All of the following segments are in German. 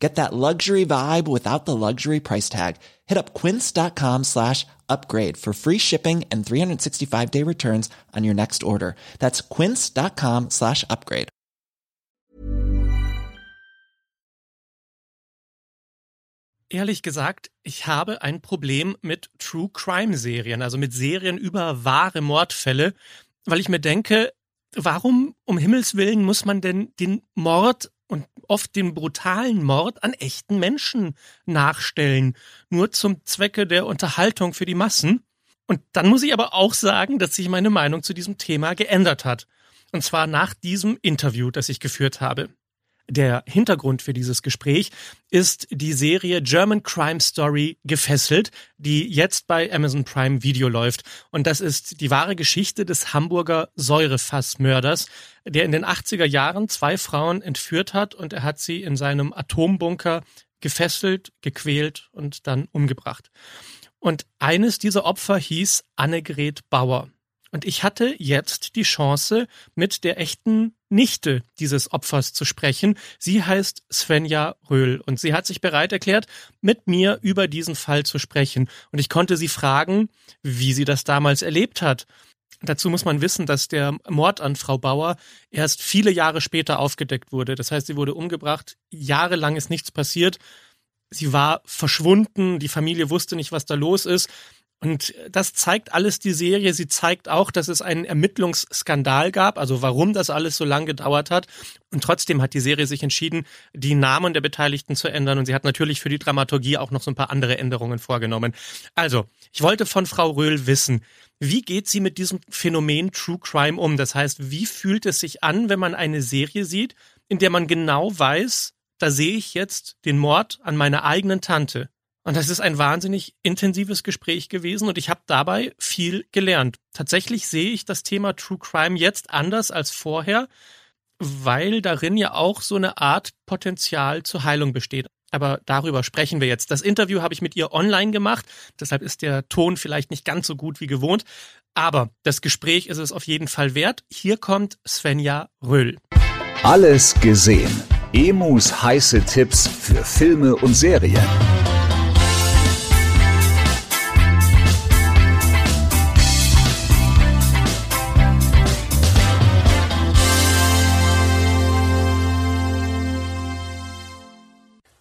Get that luxury vibe without the luxury price tag. Hit up quince.com slash upgrade for free shipping and 365 day returns on your next order. That's quince.com slash upgrade. Ehrlich gesagt, ich habe ein Problem mit True Crime Serien, also mit Serien über wahre Mordfälle, weil ich mir denke, warum um Himmels Willen muss man denn den Mord und oft den brutalen Mord an echten Menschen nachstellen, nur zum Zwecke der Unterhaltung für die Massen. Und dann muss ich aber auch sagen, dass sich meine Meinung zu diesem Thema geändert hat. Und zwar nach diesem Interview, das ich geführt habe. Der Hintergrund für dieses Gespräch ist die Serie German Crime Story Gefesselt, die jetzt bei Amazon Prime Video läuft. Und das ist die wahre Geschichte des Hamburger Säurefassmörders, der in den 80er Jahren zwei Frauen entführt hat und er hat sie in seinem Atombunker gefesselt, gequält und dann umgebracht. Und eines dieser Opfer hieß Annegret Bauer. Und ich hatte jetzt die Chance, mit der echten Nichte dieses Opfers zu sprechen. Sie heißt Svenja Röhl und sie hat sich bereit erklärt, mit mir über diesen Fall zu sprechen. Und ich konnte sie fragen, wie sie das damals erlebt hat. Dazu muss man wissen, dass der Mord an Frau Bauer erst viele Jahre später aufgedeckt wurde. Das heißt, sie wurde umgebracht, jahrelang ist nichts passiert. Sie war verschwunden, die Familie wusste nicht, was da los ist. Und das zeigt alles die Serie. Sie zeigt auch, dass es einen Ermittlungsskandal gab, also warum das alles so lange gedauert hat. Und trotzdem hat die Serie sich entschieden, die Namen der Beteiligten zu ändern. Und sie hat natürlich für die Dramaturgie auch noch so ein paar andere Änderungen vorgenommen. Also, ich wollte von Frau Röhl wissen, wie geht sie mit diesem Phänomen True Crime um? Das heißt, wie fühlt es sich an, wenn man eine Serie sieht, in der man genau weiß, da sehe ich jetzt den Mord an meiner eigenen Tante. Und das ist ein wahnsinnig intensives Gespräch gewesen und ich habe dabei viel gelernt. Tatsächlich sehe ich das Thema True Crime jetzt anders als vorher, weil darin ja auch so eine Art Potenzial zur Heilung besteht. Aber darüber sprechen wir jetzt. Das Interview habe ich mit ihr online gemacht, deshalb ist der Ton vielleicht nicht ganz so gut wie gewohnt. Aber das Gespräch ist es auf jeden Fall wert. Hier kommt Svenja Röll. Alles gesehen. Emus heiße Tipps für Filme und Serien.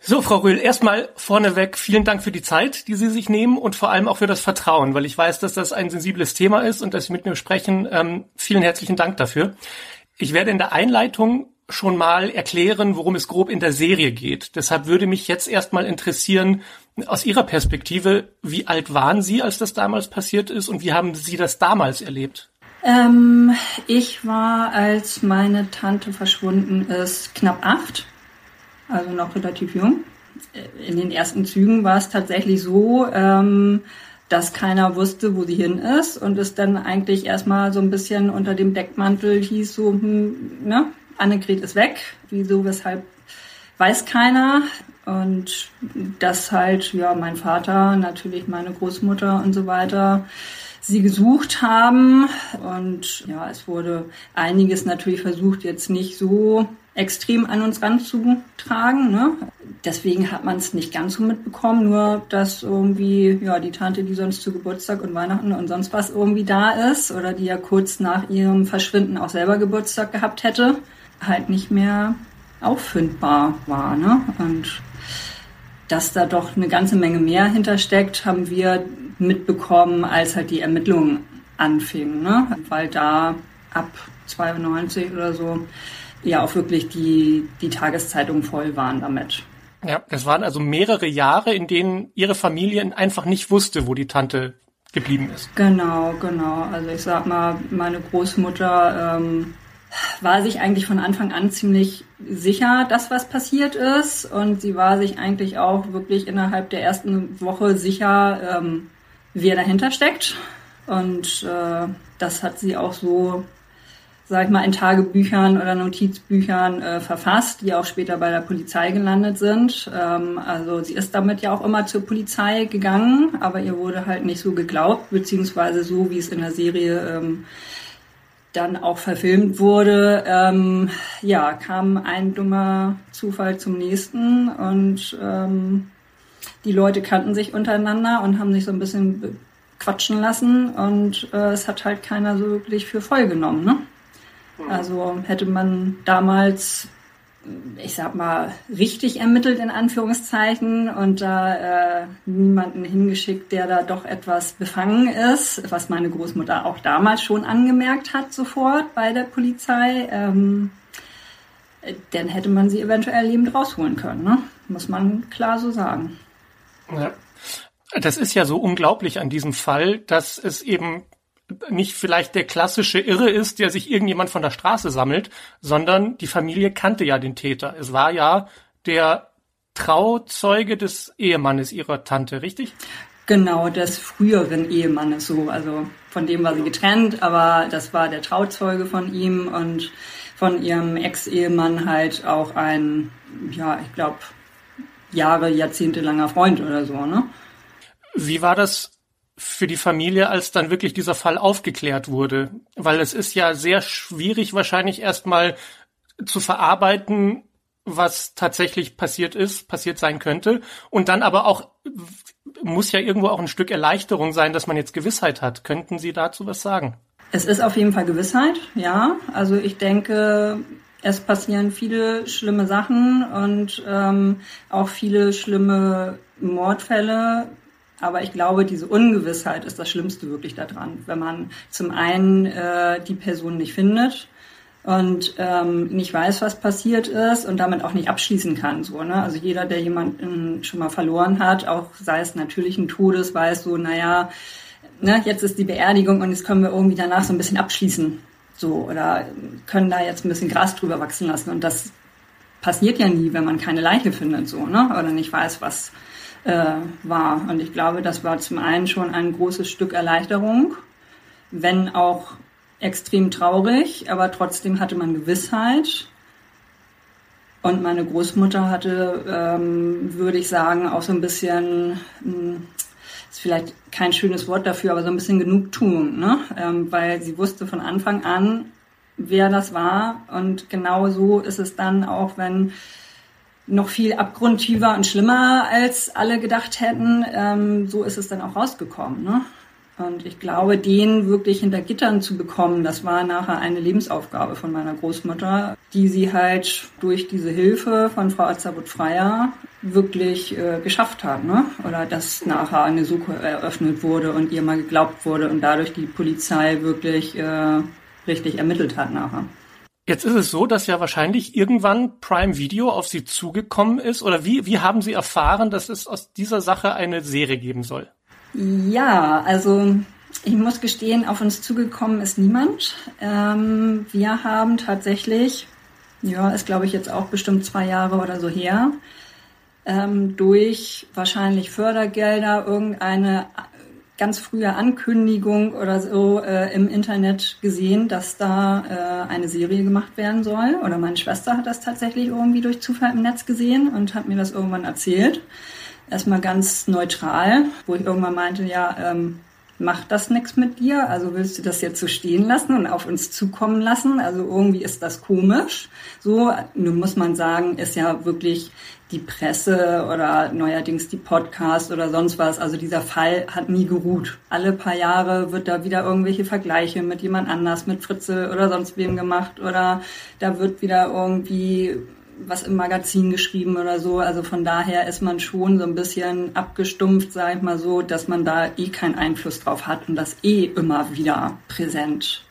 So, Frau Röhl, erstmal vorneweg vielen Dank für die Zeit, die Sie sich nehmen und vor allem auch für das Vertrauen, weil ich weiß, dass das ein sensibles Thema ist und dass Sie mit mir sprechen. Ähm, vielen herzlichen Dank dafür. Ich werde in der Einleitung schon mal erklären, worum es grob in der Serie geht. Deshalb würde mich jetzt erstmal interessieren, aus Ihrer Perspektive, wie alt waren Sie, als das damals passiert ist und wie haben Sie das damals erlebt? Ähm, ich war, als meine Tante verschwunden ist, knapp acht also noch relativ jung. In den ersten Zügen war es tatsächlich so, ähm, dass keiner wusste, wo sie hin ist und es dann eigentlich erstmal so ein bisschen unter dem Deckmantel hieß so, hm, ne, Annegret ist weg. Wieso, weshalb, weiß keiner. Und dass halt, ja, mein Vater, natürlich meine Großmutter und so weiter, sie gesucht haben. Und ja, es wurde einiges natürlich versucht, jetzt nicht so extrem an uns ranzutragen. Ne? Deswegen hat man es nicht ganz so mitbekommen, nur dass irgendwie ja die Tante, die sonst zu Geburtstag und Weihnachten und sonst was irgendwie da ist oder die ja kurz nach ihrem Verschwinden auch selber Geburtstag gehabt hätte, halt nicht mehr auffindbar war. Ne? Und dass da doch eine ganze Menge mehr hintersteckt, haben wir mitbekommen, als halt die Ermittlungen anfingen. Ne? Weil da ab 92 oder so ja auch wirklich die, die Tageszeitungen voll waren damit. Ja, es waren also mehrere Jahre, in denen ihre Familie einfach nicht wusste, wo die Tante geblieben ist. Genau, genau. Also ich sag mal, meine Großmutter ähm, war sich eigentlich von Anfang an ziemlich sicher, dass was passiert ist. Und sie war sich eigentlich auch wirklich innerhalb der ersten Woche sicher, ähm, wer dahinter steckt. Und äh, das hat sie auch so sag ich mal, in Tagebüchern oder Notizbüchern äh, verfasst, die auch später bei der Polizei gelandet sind. Ähm, also sie ist damit ja auch immer zur Polizei gegangen, aber ihr wurde halt nicht so geglaubt, beziehungsweise so, wie es in der Serie ähm, dann auch verfilmt wurde, ähm, ja, kam ein dummer Zufall zum nächsten und ähm, die Leute kannten sich untereinander und haben sich so ein bisschen quatschen lassen und äh, es hat halt keiner so wirklich für voll genommen. Ne? Mhm. Also hätte man damals, ich sag mal, richtig ermittelt in Anführungszeichen und da äh, niemanden hingeschickt, der da doch etwas befangen ist, was meine Großmutter auch damals schon angemerkt hat sofort bei der Polizei, ähm, dann hätte man sie eventuell lebend rausholen können. Ne? Muss man klar so sagen. Ja. Das ist ja so unglaublich an diesem Fall, dass es eben nicht vielleicht der klassische Irre ist, der sich irgendjemand von der Straße sammelt, sondern die Familie kannte ja den Täter. Es war ja der Trauzeuge des Ehemannes ihrer Tante, richtig? Genau, des früheren Ehemannes so. Also von dem war sie getrennt, aber das war der Trauzeuge von ihm und von ihrem Ex-Ehemann halt auch ein, ja, ich glaube, Jahre, Jahrzehnte langer Freund oder so, ne? Wie war das für die Familie, als dann wirklich dieser Fall aufgeklärt wurde? Weil es ist ja sehr schwierig wahrscheinlich erstmal zu verarbeiten, was tatsächlich passiert ist, passiert sein könnte. Und dann aber auch muss ja irgendwo auch ein Stück Erleichterung sein, dass man jetzt Gewissheit hat. Könnten Sie dazu was sagen? Es ist auf jeden Fall Gewissheit, ja. Also ich denke, es passieren viele schlimme Sachen und ähm, auch viele schlimme Mordfälle aber ich glaube, diese Ungewissheit ist das Schlimmste wirklich daran, wenn man zum einen äh, die Person nicht findet und ähm, nicht weiß, was passiert ist und damit auch nicht abschließen kann. So, ne? Also jeder, der jemanden schon mal verloren hat, auch sei es natürlichen Todes, weiß so, naja, ne, jetzt ist die Beerdigung und jetzt können wir irgendwie danach so ein bisschen abschließen. So, oder können da jetzt ein bisschen Gras drüber wachsen lassen. Und das passiert ja nie, wenn man keine Leiche findet, so, ne? Oder nicht weiß, was äh, war. Und ich glaube, das war zum einen schon ein großes Stück Erleichterung, wenn auch extrem traurig, aber trotzdem hatte man Gewissheit. Und meine Großmutter hatte, ähm, würde ich sagen, auch so ein bisschen, mh, hm, ist vielleicht kein schönes Wort dafür, aber so ein bisschen Genugtuung, ne? Ähm, weil sie wusste von Anfang an, wer das war. Und genau so ist es dann auch, wenn noch viel abgrundtiefer und schlimmer, als alle gedacht hätten. Ähm, so ist es dann auch rausgekommen. Ne? Und ich glaube, den wirklich hinter Gittern zu bekommen, das war nachher eine Lebensaufgabe von meiner Großmutter, die sie halt durch diese Hilfe von Frau Azabut-Freier wirklich äh, geschafft hat. Ne? Oder dass nachher eine Suche eröffnet wurde und ihr mal geglaubt wurde und dadurch die Polizei wirklich äh, richtig ermittelt hat nachher. Jetzt ist es so, dass ja wahrscheinlich irgendwann Prime Video auf Sie zugekommen ist. Oder wie, wie haben Sie erfahren, dass es aus dieser Sache eine Serie geben soll? Ja, also ich muss gestehen, auf uns zugekommen ist niemand. Ähm, wir haben tatsächlich, ja, ist glaube ich jetzt auch bestimmt zwei Jahre oder so her, ähm, durch wahrscheinlich Fördergelder irgendeine ganz frühe Ankündigung oder so äh, im Internet gesehen, dass da äh, eine Serie gemacht werden soll. Oder meine Schwester hat das tatsächlich irgendwie durch Zufall im Netz gesehen und hat mir das irgendwann erzählt. Erstmal ganz neutral, wo ich irgendwann meinte, ja, ähm, macht das nichts mit dir? Also willst du das jetzt so stehen lassen und auf uns zukommen lassen? Also irgendwie ist das komisch. So, nun muss man sagen, ist ja wirklich die Presse oder neuerdings die Podcast oder sonst was. Also dieser Fall hat nie geruht. Alle paar Jahre wird da wieder irgendwelche Vergleiche mit jemand anders, mit Fritze oder sonst wem gemacht oder da wird wieder irgendwie was im Magazin geschrieben oder so. Also von daher ist man schon so ein bisschen abgestumpft, sag ich mal so, dass man da eh keinen Einfluss drauf hat und das eh immer wieder präsent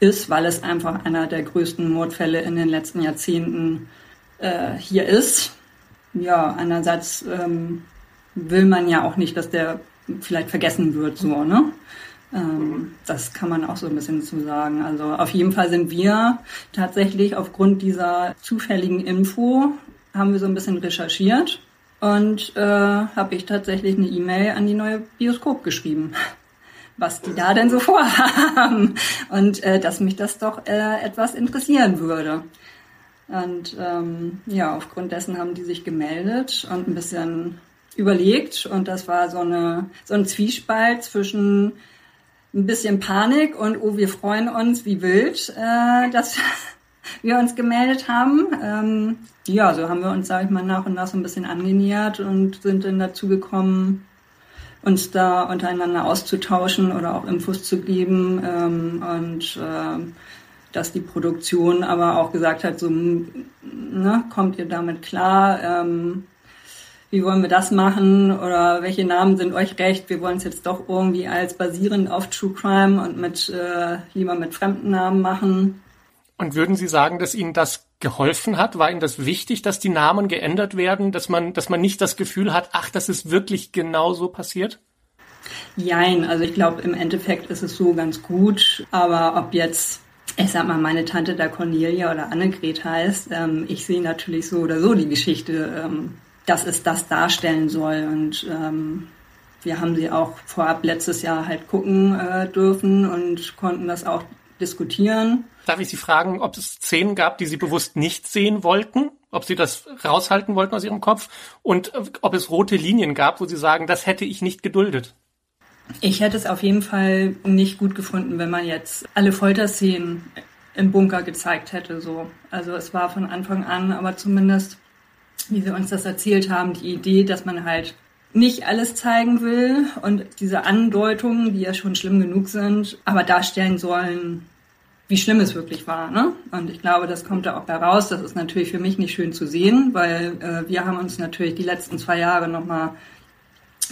ist, weil es einfach einer der größten Mordfälle in den letzten Jahrzehnten äh, hier ist ja, einerseits ähm, will man ja auch nicht, dass der vielleicht vergessen wird, so, ne? Ähm, das kann man auch so ein bisschen zu sagen. Also auf jeden Fall sind wir tatsächlich aufgrund dieser zufälligen Info, haben wir so ein bisschen recherchiert und äh, habe ich tatsächlich eine E-Mail an die neue Bioskop geschrieben. was die da denn so vorhaben und äh, dass mich das doch äh, etwas interessieren würde. Und ähm, ja, aufgrund dessen haben die sich gemeldet und ein bisschen überlegt und das war so eine so ein Zwiespalt zwischen ein bisschen Panik und oh, wir freuen uns wie wild, äh, dass wir uns gemeldet haben. Ähm, ja, so haben wir uns, sage ich mal, nach und nach so ein bisschen angenähert und sind dann dazu gekommen, uns da untereinander auszutauschen oder auch Infos zu geben ähm, und äh, dass die Produktion aber auch gesagt hat, so, ne, kommt ihr damit klar? Ähm, wie wollen wir das machen oder welche Namen sind euch recht? Wir wollen es jetzt doch irgendwie als basierend auf True Crime und mit äh, lieber mit fremden Namen machen. Und würden Sie sagen, dass Ihnen das geholfen hat? War Ihnen das wichtig, dass die Namen geändert werden, dass man, dass man nicht das Gefühl hat, ach, das ist wirklich genau so passiert? Jein, also ich glaube, im Endeffekt ist es so ganz gut, aber ob jetzt ich sag mal, meine Tante da Cornelia oder Annegret heißt, ähm, ich sehe natürlich so oder so die Geschichte ähm, dass es das darstellen soll. Und ähm, wir haben sie auch vorab letztes Jahr halt gucken äh, dürfen und konnten das auch diskutieren. Darf ich Sie fragen, ob es Szenen gab, die Sie bewusst nicht sehen wollten? Ob Sie das raushalten wollten aus Ihrem Kopf? Und äh, ob es rote Linien gab, wo Sie sagen, das hätte ich nicht geduldet? Ich hätte es auf jeden Fall nicht gut gefunden, wenn man jetzt alle Folterszenen im Bunker gezeigt hätte, so. Also es war von Anfang an, aber zumindest wie sie uns das erzählt haben, die Idee, dass man halt nicht alles zeigen will und diese Andeutungen, die ja schon schlimm genug sind, aber darstellen sollen, wie schlimm es wirklich war. Ne? Und ich glaube, das kommt da auch heraus. Das ist natürlich für mich nicht schön zu sehen, weil äh, wir haben uns natürlich die letzten zwei Jahre nochmal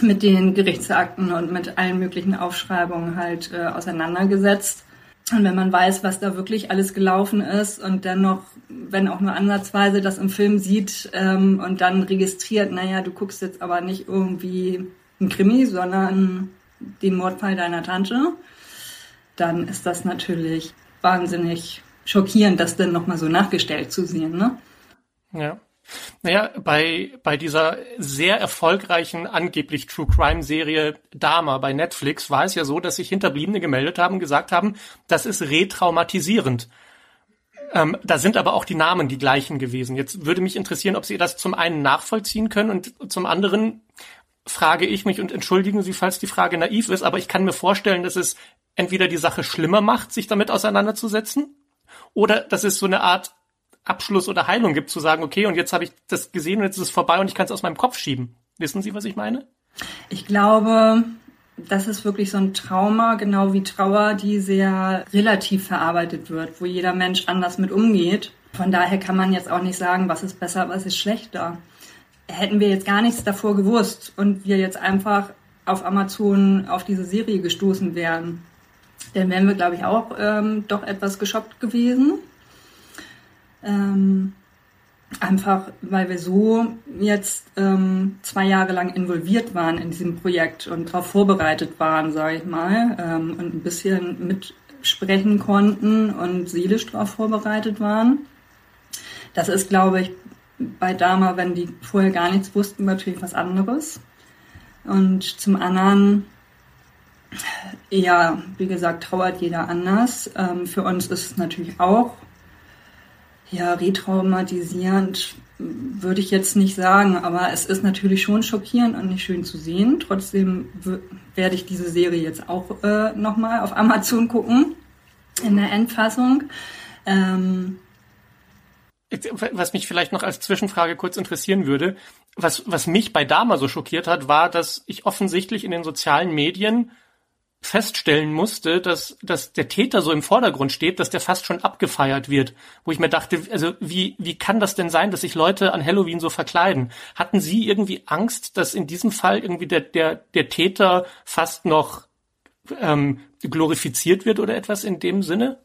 mit den Gerichtsakten und mit allen möglichen Aufschreibungen halt äh, auseinandergesetzt. Und wenn man weiß, was da wirklich alles gelaufen ist und dann noch, wenn auch nur ansatzweise das im Film sieht ähm, und dann registriert, naja, du guckst jetzt aber nicht irgendwie ein Krimi, sondern den Mordfall deiner Tante, dann ist das natürlich wahnsinnig schockierend, das dann nochmal so nachgestellt zu sehen, ne? Ja. Naja, bei, bei dieser sehr erfolgreichen, angeblich True Crime Serie Dama bei Netflix war es ja so, dass sich Hinterbliebene gemeldet haben und gesagt haben, das ist retraumatisierend. Ähm, da sind aber auch die Namen die gleichen gewesen. Jetzt würde mich interessieren, ob Sie das zum einen nachvollziehen können und zum anderen frage ich mich und entschuldigen Sie, falls die Frage naiv ist, aber ich kann mir vorstellen, dass es entweder die Sache schlimmer macht, sich damit auseinanderzusetzen, oder dass es so eine Art Abschluss oder Heilung gibt, zu sagen, okay, und jetzt habe ich das gesehen und jetzt ist es vorbei und ich kann es aus meinem Kopf schieben. Wissen Sie, was ich meine? Ich glaube, das ist wirklich so ein Trauma, genau wie Trauer, die sehr relativ verarbeitet wird, wo jeder Mensch anders mit umgeht. Von daher kann man jetzt auch nicht sagen, was ist besser, was ist schlechter. Hätten wir jetzt gar nichts davor gewusst und wir jetzt einfach auf Amazon auf diese Serie gestoßen wären, dann wären wir, glaube ich, auch ähm, doch etwas geschockt gewesen. Ähm, einfach, weil wir so jetzt ähm, zwei Jahre lang involviert waren in diesem Projekt und darauf vorbereitet waren, sage ich mal, ähm, und ein bisschen mitsprechen konnten und seelisch darauf vorbereitet waren. Das ist, glaube ich, bei Dama, wenn die vorher gar nichts wussten, natürlich was anderes. Und zum anderen, ja, wie gesagt, trauert jeder anders. Ähm, für uns ist es natürlich auch ja, retraumatisierend würde ich jetzt nicht sagen, aber es ist natürlich schon schockierend und nicht schön zu sehen. Trotzdem werde ich diese Serie jetzt auch äh, nochmal auf Amazon gucken, in der Endfassung. Ähm was mich vielleicht noch als Zwischenfrage kurz interessieren würde, was, was mich bei Dama so schockiert hat, war, dass ich offensichtlich in den sozialen Medien feststellen musste, dass, dass der Täter so im Vordergrund steht, dass der fast schon abgefeiert wird. Wo ich mir dachte, also wie, wie kann das denn sein, dass sich Leute an Halloween so verkleiden? Hatten Sie irgendwie Angst, dass in diesem Fall irgendwie der, der, der Täter fast noch ähm, glorifiziert wird oder etwas in dem Sinne?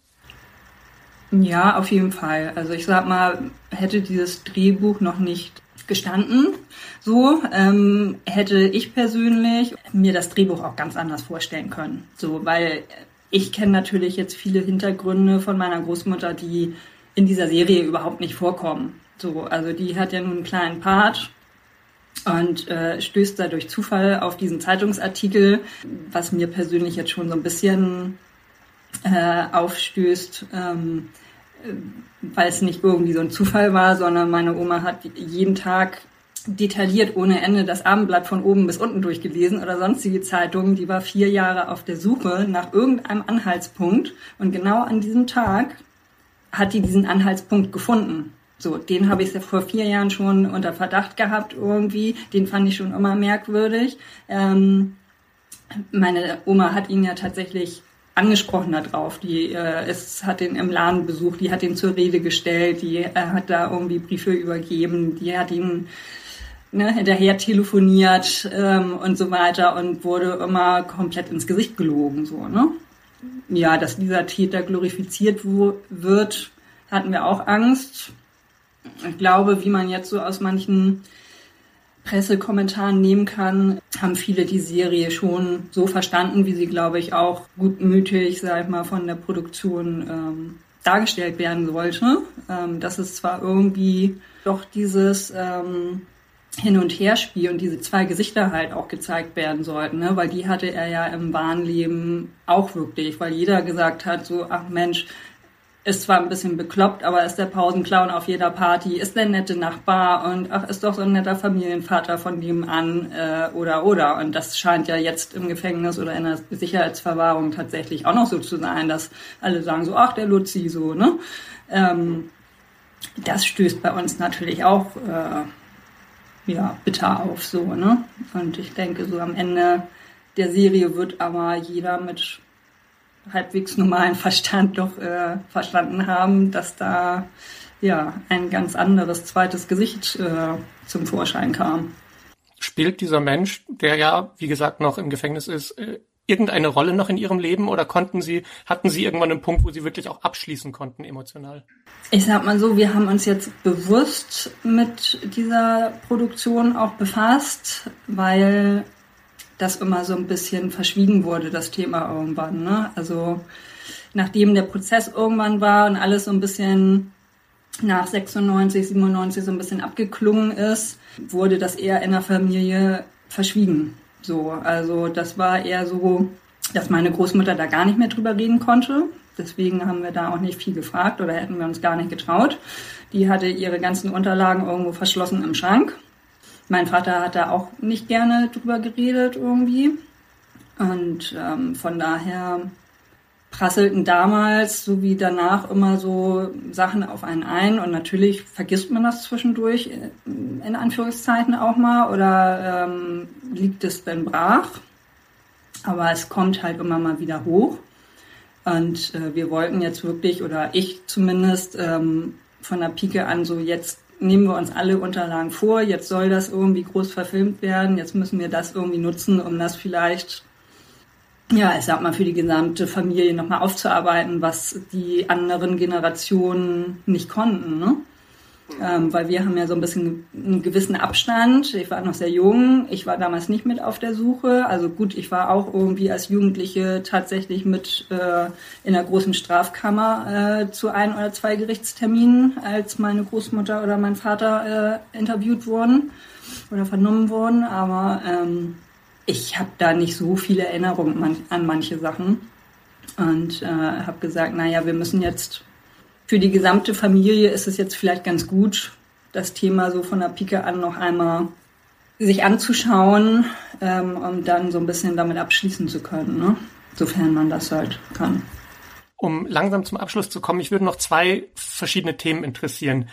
Ja, auf jeden Fall. Also ich sag mal, hätte dieses Drehbuch noch nicht gestanden. So ähm, hätte ich persönlich mir das Drehbuch auch ganz anders vorstellen können. So, weil ich kenne natürlich jetzt viele Hintergründe von meiner Großmutter, die in dieser Serie überhaupt nicht vorkommen. So, also die hat ja nun einen kleinen Part und äh, stößt da durch Zufall auf diesen Zeitungsartikel, was mir persönlich jetzt schon so ein bisschen äh, aufstößt, ähm, äh, weil es nicht irgendwie so ein Zufall war, sondern meine Oma hat jeden Tag detailliert ohne Ende das Abendblatt von oben bis unten durchgelesen oder sonstige Zeitungen. Die war vier Jahre auf der Suche nach irgendeinem Anhaltspunkt und genau an diesem Tag hat die diesen Anhaltspunkt gefunden. So, den habe ich vor vier Jahren schon unter Verdacht gehabt irgendwie. Den fand ich schon immer merkwürdig. Ähm, meine Oma hat ihn ja tatsächlich angesprochen darauf. Die äh, es hat ihn im Laden besucht, die hat ihn zur Rede gestellt, die äh, hat da irgendwie Briefe übergeben, die hat ihn ne, hinterher telefoniert ähm, und so weiter und wurde immer komplett ins Gesicht gelogen. So, ne? Ja, dass dieser Täter glorifiziert wird, hatten wir auch Angst ich glaube, wie man jetzt so aus manchen Pressekommentaren nehmen kann, haben viele die Serie schon so verstanden, wie sie, glaube ich, auch gutmütig, sag ich mal, von der Produktion ähm, dargestellt werden sollte. Ähm, dass es zwar irgendwie doch dieses ähm, Hin- und Herspiel und diese zwei Gesichter halt auch gezeigt werden sollten, ne? weil die hatte er ja im wahren Leben auch wirklich, weil jeder gesagt hat, so, ach Mensch, ist zwar ein bisschen bekloppt, aber ist der Pausenclown auf jeder Party, ist der nette Nachbar und ach, ist doch so ein netter Familienvater von nebenan äh, oder oder. Und das scheint ja jetzt im Gefängnis oder in der Sicherheitsverwahrung tatsächlich auch noch so zu sein, dass alle sagen so, ach, der Luzi so, ne? Ähm, das stößt bei uns natürlich auch äh, ja, bitter auf so, ne? Und ich denke, so am Ende der Serie wird aber jeder mit halbwegs normalen Verstand doch äh, verstanden haben, dass da ja ein ganz anderes zweites Gesicht äh, zum Vorschein kam. Spielt dieser Mensch, der ja, wie gesagt, noch im Gefängnis ist, äh, irgendeine Rolle noch in Ihrem Leben oder konnten Sie, hatten Sie irgendwann einen Punkt, wo Sie wirklich auch abschließen konnten emotional? Ich sag mal so, wir haben uns jetzt bewusst mit dieser Produktion auch befasst, weil das immer so ein bisschen verschwiegen wurde, das Thema irgendwann. Ne? Also nachdem der Prozess irgendwann war und alles so ein bisschen nach 96, 97 so ein bisschen abgeklungen ist, wurde das eher in der Familie verschwiegen. So, also das war eher so, dass meine Großmutter da gar nicht mehr drüber reden konnte. Deswegen haben wir da auch nicht viel gefragt oder hätten wir uns gar nicht getraut. Die hatte ihre ganzen Unterlagen irgendwo verschlossen im Schrank. Mein Vater hat da auch nicht gerne drüber geredet irgendwie. Und ähm, von daher prasselten damals sowie danach immer so Sachen auf einen ein und natürlich vergisst man das zwischendurch äh, in Anführungszeiten auch mal oder ähm, liegt es dann brach. Aber es kommt halt immer mal wieder hoch. Und äh, wir wollten jetzt wirklich, oder ich zumindest, ähm, von der Pike an so jetzt nehmen wir uns alle Unterlagen vor, jetzt soll das irgendwie groß verfilmt werden, jetzt müssen wir das irgendwie nutzen, um das vielleicht, ja, ich sag mal, für die gesamte Familie nochmal aufzuarbeiten, was die anderen Generationen nicht konnten. Ne? Ähm, weil wir haben ja so ein bisschen einen gewissen Abstand. Ich war noch sehr jung. Ich war damals nicht mit auf der Suche. Also gut, ich war auch irgendwie als Jugendliche tatsächlich mit äh, in der großen Strafkammer äh, zu ein oder zwei Gerichtsterminen, als meine Großmutter oder mein Vater äh, interviewt wurden oder vernommen wurden. Aber ähm, ich habe da nicht so viele Erinnerungen an manche Sachen und äh, habe gesagt, naja, wir müssen jetzt für die gesamte Familie ist es jetzt vielleicht ganz gut, das Thema so von der Pike an noch einmal sich anzuschauen, ähm, um dann so ein bisschen damit abschließen zu können, ne? sofern man das halt kann. Um langsam zum Abschluss zu kommen, ich würde noch zwei verschiedene Themen interessieren.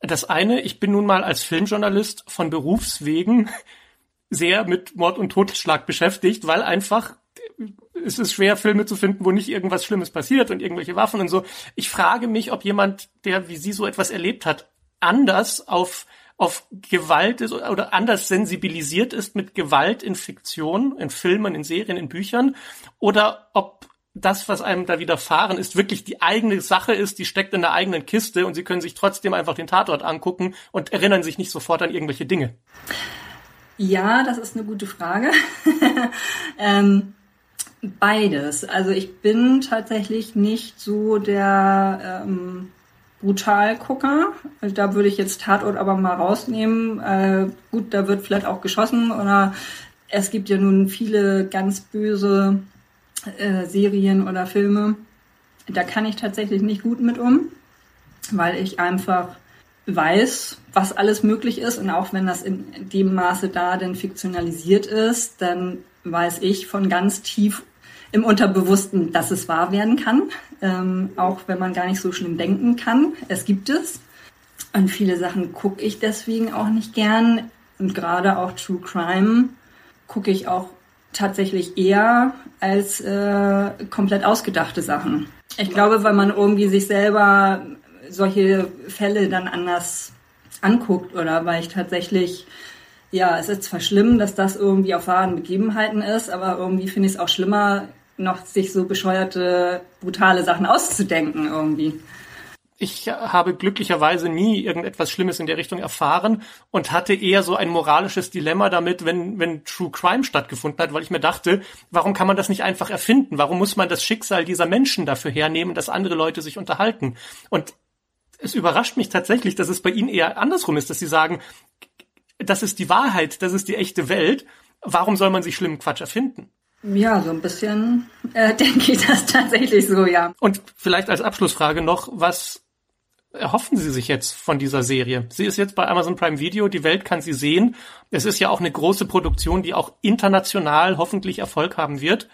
Das eine, ich bin nun mal als Filmjournalist von Berufswegen sehr mit Mord und Totschlag beschäftigt, weil einfach es ist schwer, Filme zu finden, wo nicht irgendwas Schlimmes passiert und irgendwelche Waffen und so. Ich frage mich, ob jemand, der wie Sie so etwas erlebt hat, anders auf auf Gewalt ist oder anders sensibilisiert ist mit Gewalt in Fiktion, in Filmen, in Serien, in Büchern oder ob das, was einem da widerfahren ist, wirklich die eigene Sache ist, die steckt in der eigenen Kiste und sie können sich trotzdem einfach den Tatort angucken und erinnern sich nicht sofort an irgendwelche Dinge. Ja, das ist eine gute Frage. ähm, Beides. Also ich bin tatsächlich nicht so der ähm, Brutalgucker. Also da würde ich jetzt Tatort aber mal rausnehmen. Äh, gut, da wird vielleicht auch geschossen oder es gibt ja nun viele ganz böse äh, Serien oder Filme. Da kann ich tatsächlich nicht gut mit um, weil ich einfach weiß, was alles möglich ist und auch wenn das in dem Maße da denn fiktionalisiert ist, dann weiß ich von ganz tief im Unterbewussten, dass es wahr werden kann, ähm, auch wenn man gar nicht so schlimm denken kann. Es gibt es. Und viele Sachen gucke ich deswegen auch nicht gern. Und gerade auch True Crime gucke ich auch tatsächlich eher als äh, komplett ausgedachte Sachen. Ich glaube, weil man irgendwie sich selber solche Fälle dann anders anguckt oder weil ich tatsächlich, ja, es ist zwar schlimm, dass das irgendwie auf wahren Begebenheiten ist, aber irgendwie finde ich es auch schlimmer, noch sich so bescheuerte, brutale Sachen auszudenken irgendwie. Ich habe glücklicherweise nie irgendetwas Schlimmes in der Richtung erfahren und hatte eher so ein moralisches Dilemma damit, wenn, wenn True Crime stattgefunden hat, weil ich mir dachte, warum kann man das nicht einfach erfinden? Warum muss man das Schicksal dieser Menschen dafür hernehmen, dass andere Leute sich unterhalten? Und es überrascht mich tatsächlich, dass es bei Ihnen eher andersrum ist, dass Sie sagen, das ist die Wahrheit, das ist die echte Welt. Warum soll man sich schlimmen Quatsch erfinden? Ja, so ein bisschen äh, denke ich das tatsächlich so, ja. Und vielleicht als Abschlussfrage noch, was erhoffen Sie sich jetzt von dieser Serie? Sie ist jetzt bei Amazon Prime Video, die Welt kann sie sehen. Es ist ja auch eine große Produktion, die auch international hoffentlich Erfolg haben wird.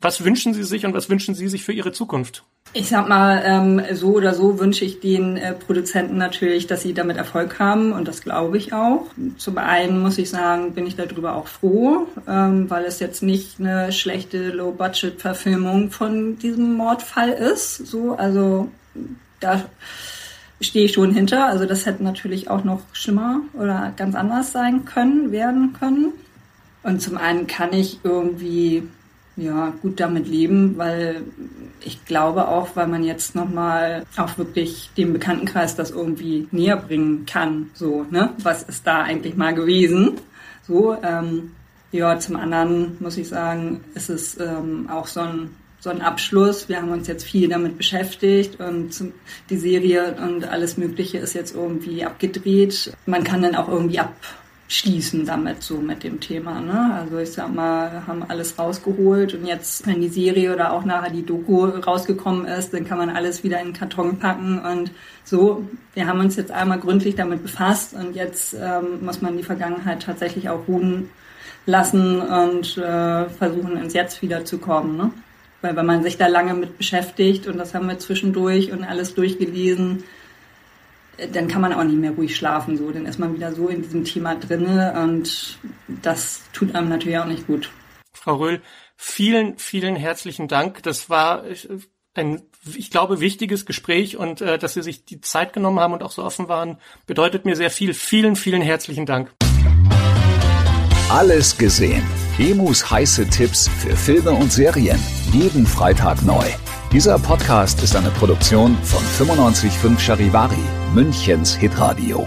Was wünschen Sie sich und was wünschen Sie sich für Ihre Zukunft? Ich sag mal, ähm, so oder so wünsche ich den äh, Produzenten natürlich, dass sie damit Erfolg haben und das glaube ich auch. Zum einen muss ich sagen, bin ich darüber auch froh, ähm, weil es jetzt nicht eine schlechte Low-Budget-Verfilmung von diesem Mordfall ist. So, also da stehe ich schon hinter. Also das hätte natürlich auch noch schlimmer oder ganz anders sein können, werden können. Und zum einen kann ich irgendwie ja, gut damit leben, weil ich glaube auch, weil man jetzt nochmal auch wirklich dem Bekanntenkreis das irgendwie näher bringen kann. So, ne? Was ist da eigentlich mal gewesen? So, ähm, ja, zum anderen muss ich sagen, ist es ähm, auch so ein, so ein Abschluss. Wir haben uns jetzt viel damit beschäftigt und zum, die Serie und alles Mögliche ist jetzt irgendwie abgedreht. Man kann dann auch irgendwie ab schließen damit so mit dem Thema. Ne? Also ich sag mal, haben alles rausgeholt und jetzt, wenn die Serie oder auch nachher die Doku rausgekommen ist, dann kann man alles wieder in den Karton packen und so. Wir haben uns jetzt einmal gründlich damit befasst und jetzt ähm, muss man die Vergangenheit tatsächlich auch ruhen lassen und äh, versuchen ins Jetzt wiederzukommen. Ne? Weil wenn man sich da lange mit beschäftigt und das haben wir zwischendurch und alles durchgelesen, dann kann man auch nicht mehr ruhig schlafen. So, dann ist man wieder so in diesem Thema drinne und das tut einem natürlich auch nicht gut. Frau Röhl, vielen, vielen herzlichen Dank. Das war ein, ich glaube, wichtiges Gespräch und äh, dass Sie sich die Zeit genommen haben und auch so offen waren, bedeutet mir sehr viel. Vielen, vielen herzlichen Dank. Alles gesehen. Emus heiße Tipps für Filme und Serien. Jeden Freitag neu. Dieser Podcast ist eine Produktion von 955 Charivari, Münchens Hitradio.